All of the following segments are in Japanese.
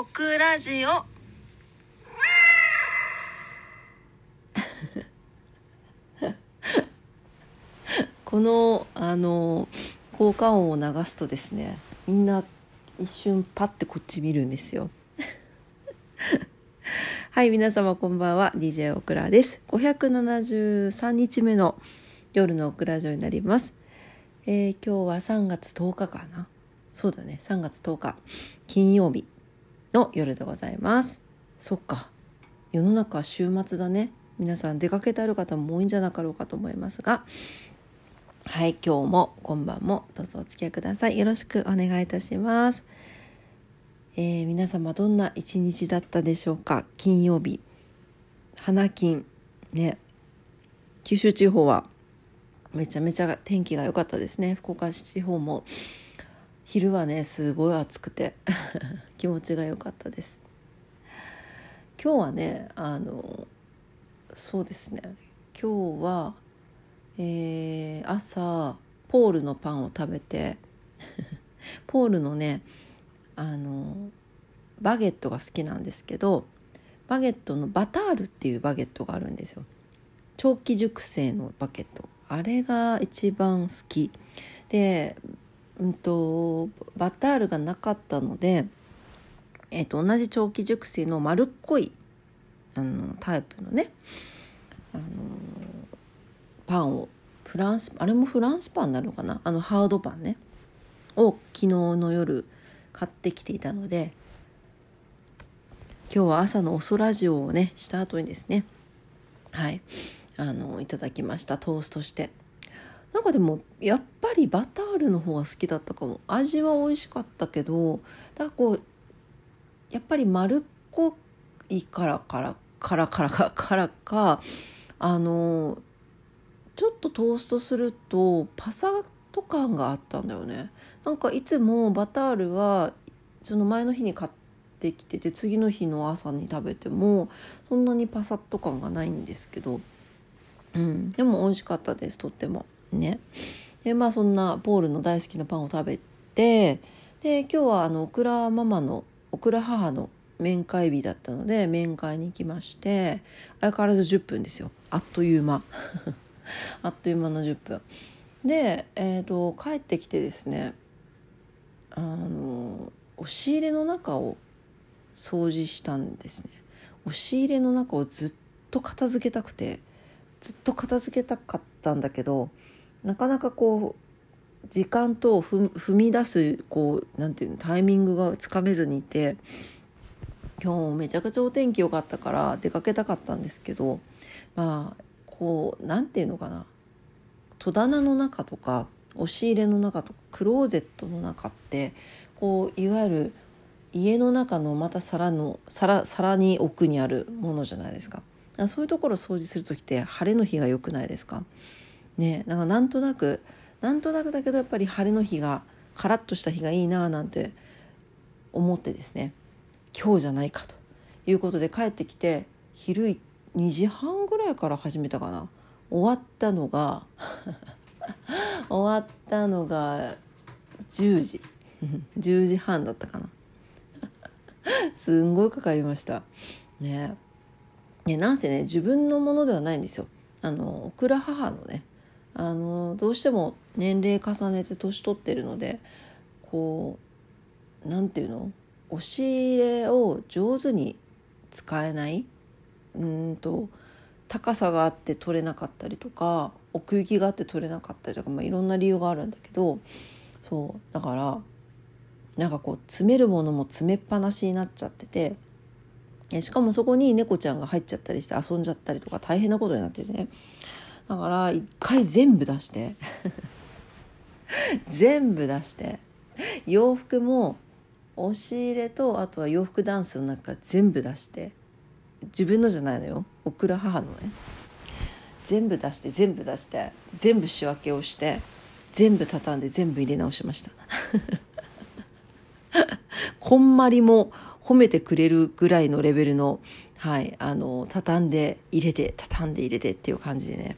オクラジオ。このあの効果音を流すとですねみんな一瞬パッてこっち見るんですよ。はい皆様こんばんは。DJ オクラです。573日目の夜のオクラジオになります、えー今日は3月10日かな。そうだね3月10日。金曜日。の夜でございます。そっか。世の中は週末だね。皆さん出かけてある方も多いんじゃなかろうかと思いますが。はい今日も今晩もどうぞお付き合いください。よろしくお願いいたします、えー皆様どんな一日だったでしょうか？金曜日。花金。ね。九州地方はめちゃめちゃ天気が良かったですね。福岡市地方も。昼はねすごい暑くて。気持ちが良かったです。今日はねあのそうですね。今日はえー朝ポールのパンを食べて ポールのねあのバゲットが好きなんですけどバゲットのバタールっていうバゲットがあるんですよ。長期熟成のバゲット。あれが一番好き。で、うん、とバタールがなかったので、えー、と同じ長期熟成の丸っこいあのタイプのねあのパンをフランスあれもフランスパンなのかな？あのハードパンね。を昨日の夜買ってきていたので今日は朝のおそラジオをねした後にですねはいあのいただきました。トーストして。なんかでもやっぱりバタールの方が好きだったかも。味は美味しかったけどだからこうやっぱり丸っこいからからからからかからかあのちょっとトーストするとパサッと感があったんだよね。なんかいつもバタールはその前の日に買ってきてて次の日の朝に食べてもそんなにパサッと感がないんですけど、うん、でも美味しかったですとっても。ね。でまあそんなポールの大好きなパンを食べてで今日はあのオクラママのオクラ母の面会日だったので面会に行きまして相変わらず10分ですよ。あっという間。あっという間の10分。で、えー、と帰ってきてですねあの押し入れの中を掃除したんですね。押し入れの中をずっと片付けたくてずっと片付けたかったんだけどなかなかこう時間と踏み出すこうなんていうのタイミングがつかめずにいて今日めちゃくちゃお天気良かったから出かけたかったんですけどまあこうなんていうのかな。戸棚の中とか押し入れの中とかクローゼットの中ってこういわゆる家の中のまた皿の皿皿に奥にあるものじゃないですか。そういうところ掃除する時って晴れの日が良くないですか？ねなんかなんとなくなんとなくだけどやっぱり晴れの日がカラッとした日がいいななんて思ってですね今日じゃないかということで帰ってきて昼2時半ぐらいから始めたかな終わったのが 終わったのが10時10時半だったかな。すんごいかかりました。ね。ねなんせね自分のものではないんですよ。あのオクラ母のねあのどうしても年齢重ねて年取ってるのでこうなんていうの？押し入れを上手に使えないうんと高さがあって取れなかったりとか奥行きがあって取れなかったりとか、まあ、いろんな理由があるんだけどそうだからなんかこう詰めるものも詰めっぱなしになっちゃっててしかもそこに猫ちゃんが入っちゃったりして遊んじゃったりとか大変なことになっててね。だから一回全部出して。全部出して。洋服も押し入れとあとは洋服ダンスの中全部出して。自分のじゃないのよ。オクラ母のね。全部出して全部出して。全部仕分けをして。全部畳んで全部入れ直しました。こんまりも褒めてくれるぐらいのレベルの,、はい、あの畳んで入れて畳んで入れてっていう感じでね。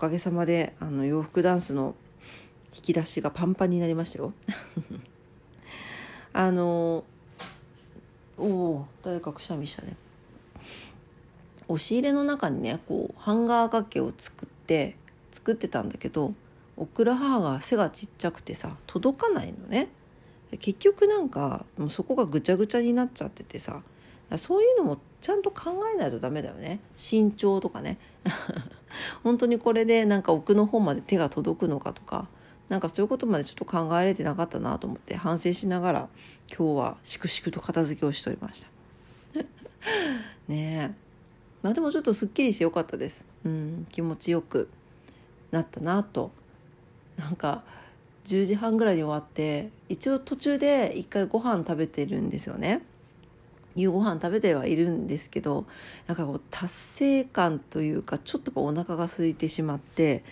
おかげさまであの洋服ダンスの引き出しがパンパンになりましたよ。あのおお誰かくしゃみしたね。押し入れの中にねこうハンガー掛けを作って作ってたんだけどオクラハーが背がちっちゃくてさ届かないのね。結局なんかもうそこがぐちゃぐちゃになっちゃっててさそういうのもちゃんと考えないとダメだよね。身長とかね。本当にこれでなんか奥の方まで手が届くのかとかなんかそういうことまでちょっと考えれてなかったなと思って反省しながら今日は粛々と片付けをしておりました。ねえ。まあでもちょっとすっきりしてよかったです。うん気持ちよくなったなと。なんか10時半ぐらいに終わって一応途中で一回ご飯食べてるんですよね。夕ご飯食べてはいるんですけどなんかこう達成感というかちょっとお腹が空いてしまって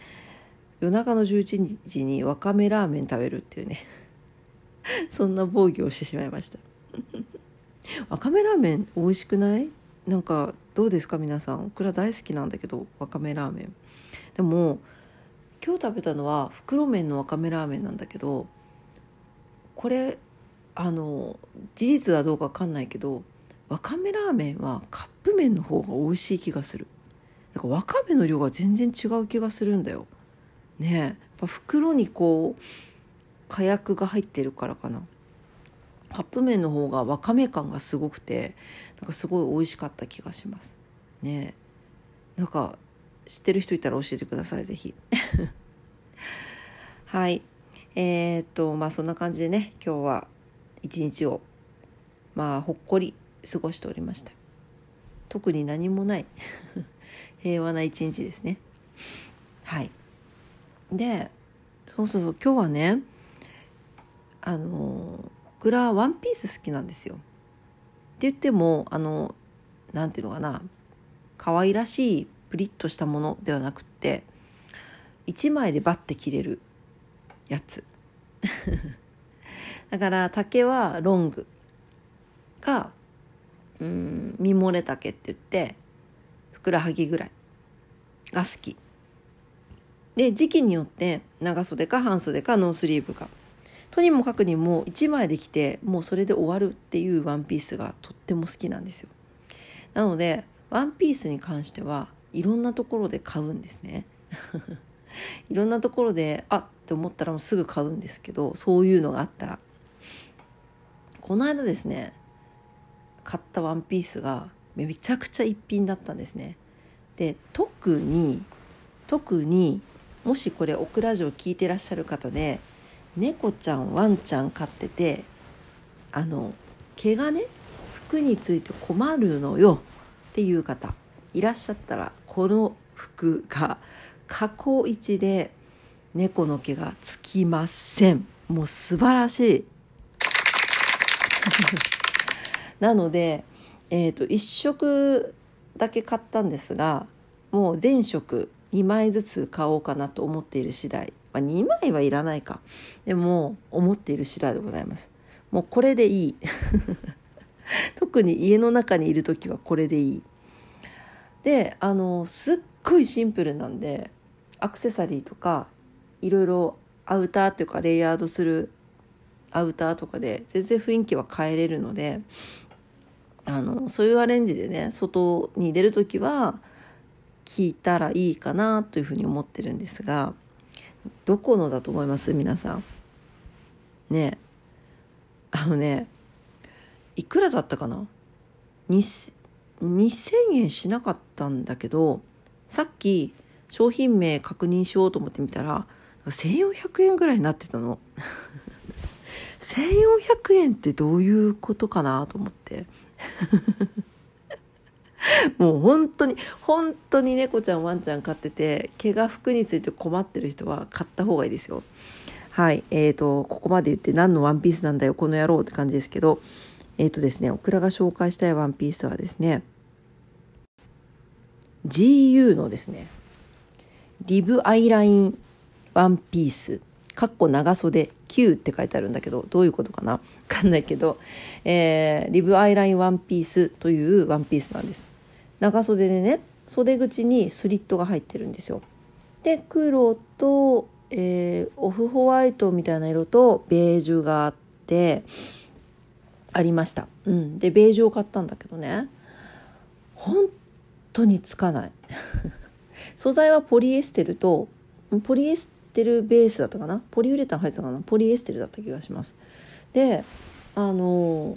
夜中の11時にわかめラーメン食べるっていうね。そんな防御をしてしまいました。わかめラーメン美味しくない？なんかどうですか皆さん？オクラ大好きなんだけどわかめラーメン。でも今日食べたのは袋麺のわかめラーメンなんだけどこれあの事実はどうか分かんないけどわかめラーメンはカップ麺の方が美味しい気がする。なんかわかめの量が全然違う気がするんだよ。ねやっぱ袋にこう火薬が入ってるからかな。カップ麺の方がわかめ感がすごくてなんかすごい美味しかった気がします。ねなんか知ってる人いたら教えてください是非 はい。えー、っとまあそんな感じでね今日は一日をまあほっこり過ごしておりました。特に何もない。平和な一日ですね。はい。でそうそうそう。今日はねあの僕らワンピース好きなんですよ。って言ってもあのなんていうのかな。可愛らしいプリッとしたものではなくって1枚でバッて切れるやつ。だから竹はロングかうんミモレ竹って言ってふくらはぎぐらい。が好き。で時期によって長袖か半袖かノースリーブか。とにもかくにも1枚で着てもうそれで終わるっていうワンピースがとっても好きなんですよ。なのでワンピースに関してはいろんなところで買うんですね。いろんなところであって思ったらもうすぐ買うんですけどそういうのがあったら。この間ですね買ったワンピースがめちゃくちゃ一品だったんですね。で特に特にもしこれオクラジオ聞いてらっしゃる方で猫ちゃんワンちゃん飼っててあの毛がね服について困るのよ。っていう方いらっしゃったらこの服が過去一で猫の毛がつきません。もう素晴らしい。なので、えーと、1色だけ買ったんですがもう全色2枚ずつ買おうかなと思っている次第、まあ、2枚はいらないか。でも思っている次第でございます。もうこれでいい。特に家の中にいる時はこれでいい。であのすっごいシンプルなんでアクセサリーとかいろいろアウターっていうかレイヤードするアウターとかで全然雰囲気は変えれるのであのそういうアレンジでね外に出る時は聞いたらいいかなというふうに思ってるんですがどこのだと思います？皆さん。ね。あのねいくらだったかな？2000円しなかったんだけどさっき商品名確認しようと思ってみたら1400円ぐらいになってたの。1400円ってどういうことかなと思って。もう本当に本当に猫ちゃんワンちゃん飼ってて毛が服について困ってる人は買った方がいいですよ。はいえーとここまで言って何のワンピースなんだよこの野郎って感じですけど。えっ、ー、とですねオクラが紹介したいワンピースはですね GU のですねリブアイラインワンピース。かっこ長袖9って書いてあるんだけどどういうことかな？わかんないけど、えー、リブアイラインワンピースというワンピースなんです。長袖でね袖口にスリットが入ってるんですよ。で黒と、えー、オフホワイトみたいな色とベージュがあってありました。うん、でベージュを買ったんだけどね。本当につかない 素材はポリエステルとポリエステルベースだったかな？ポリウレタン入ってたかな？ポリエステルだった気がします。であの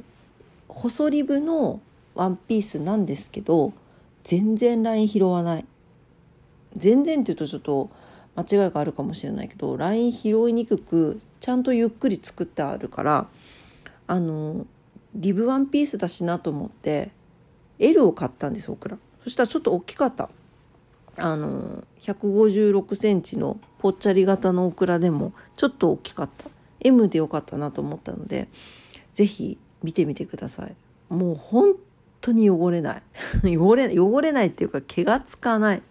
細リブのワンピースなんですけど全然ライン拾わない。全然っていうとちょっと間違いがあるかもしれないけどライン拾いにくくちゃんとゆっくり作ってあるからあのリブワンピースだしなと思って L を買ったんですオクラそしたらちょっと大きかった。あの156センチのぽっちゃり型のオクラでもちょっと大きかった。M でよかったなと思ったので是非見てみてください。もう本当に汚れない。汚れ汚れないっていうか毛がつかない。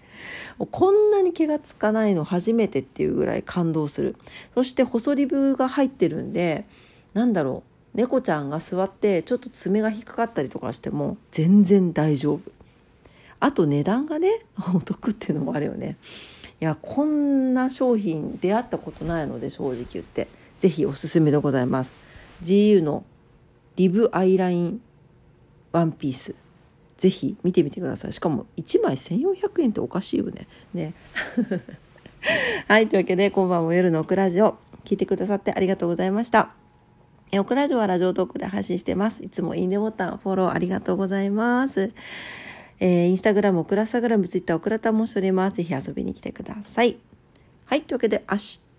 こんなに毛がつかないの初めてっていうぐらい感動する。そして細リブが入ってるんでなんだろう。猫ちゃんが座ってちょっと爪が引っかかったりとかしても全然大丈夫。あと値段がね お得っていうのもあるよね。いやこんな商品出会ったことないので正直言って。是非おすすめでございます。GU のリブアイラインワンピース。ぜひ見てみてください。しかも1枚1400円っておかしいよね。ね。はいというわけで今晩も夜のオクラジオ聞いてくださってありがとうございました。オクラジオはラジオトークで配信してます。いつもいいねボタンフォローありがとうございます。えー、インスタグラム、オクラスタグラム、ツイッター、オクラタもしております。ぜひ遊びに来てください。はい。というわけで、明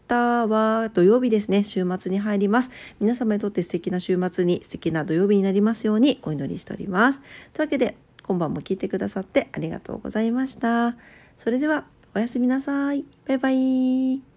日は土曜日ですね。週末に入ります。皆様にとって素敵な週末に、素敵な土曜日になりますようにお祈りしております。というわけで、今晩も聞いてくださってありがとうございました。それでは、おやすみなさい。バイバイ。